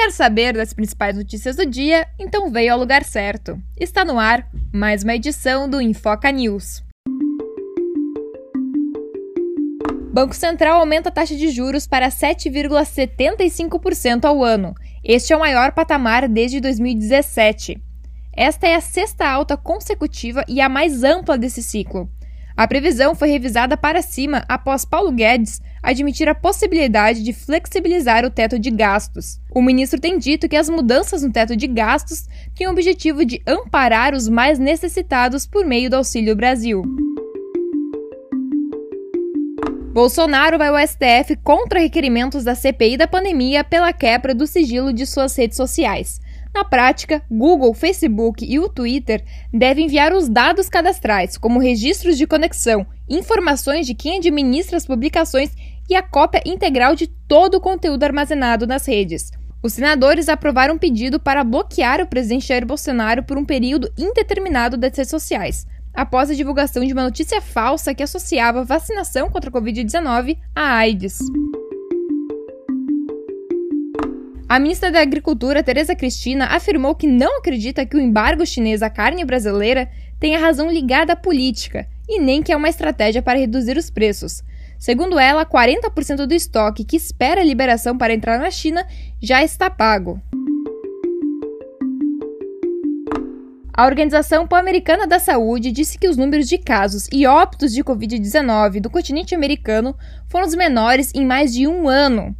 Quer saber das principais notícias do dia? Então veio ao lugar certo. Está no ar mais uma edição do Infoca News. Banco Central aumenta a taxa de juros para 7,75% ao ano. Este é o maior patamar desde 2017. Esta é a sexta alta consecutiva e a mais ampla desse ciclo. A previsão foi revisada para cima após Paulo Guedes admitir a possibilidade de flexibilizar o teto de gastos. O ministro tem dito que as mudanças no teto de gastos têm o objetivo de amparar os mais necessitados por meio do Auxílio Brasil. Bolsonaro vai ao STF contra requerimentos da CPI da pandemia pela quebra do sigilo de suas redes sociais. Na prática, Google, Facebook e o Twitter devem enviar os dados cadastrais, como registros de conexão, informações de quem administra as publicações e a cópia integral de todo o conteúdo armazenado nas redes. Os senadores aprovaram um pedido para bloquear o presidente Jair Bolsonaro por um período indeterminado das redes sociais, após a divulgação de uma notícia falsa que associava vacinação contra a Covid-19 à AIDS. A ministra da Agricultura, Tereza Cristina, afirmou que não acredita que o embargo chinês à carne brasileira tenha razão ligada à política e nem que é uma estratégia para reduzir os preços. Segundo ela, 40% do estoque que espera a liberação para entrar na China já está pago. A Organização Pan-Americana da Saúde disse que os números de casos e óbitos de Covid-19 do continente americano foram os menores em mais de um ano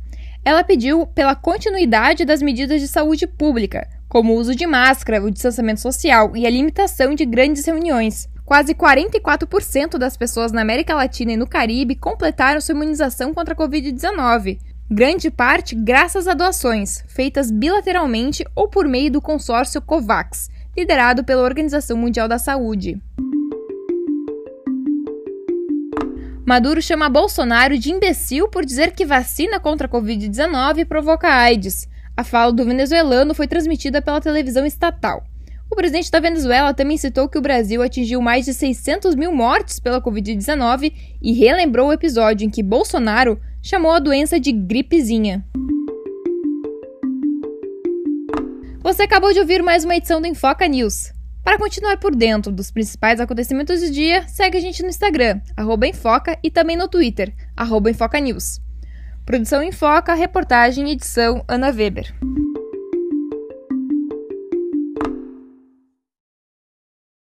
ela pediu pela continuidade das medidas de saúde pública, como o uso de máscara, o distanciamento social e a limitação de grandes reuniões. Quase 44% das pessoas na América Latina e no Caribe completaram sua imunização contra a Covid-19, grande parte graças a doações, feitas bilateralmente ou por meio do consórcio COVAX, liderado pela Organização Mundial da Saúde. Maduro chama Bolsonaro de imbecil por dizer que vacina contra a Covid-19 provoca AIDS. A fala do venezuelano foi transmitida pela televisão estatal. O presidente da Venezuela também citou que o Brasil atingiu mais de 600 mil mortes pela Covid-19 e relembrou o episódio em que Bolsonaro chamou a doença de gripezinha. Você acabou de ouvir mais uma edição do Enfoca News. Para continuar por dentro dos principais acontecimentos do dia, segue a gente no Instagram, Enfoca, e também no Twitter, Enfoca News. Produção Enfoca, reportagem e edição Ana Weber.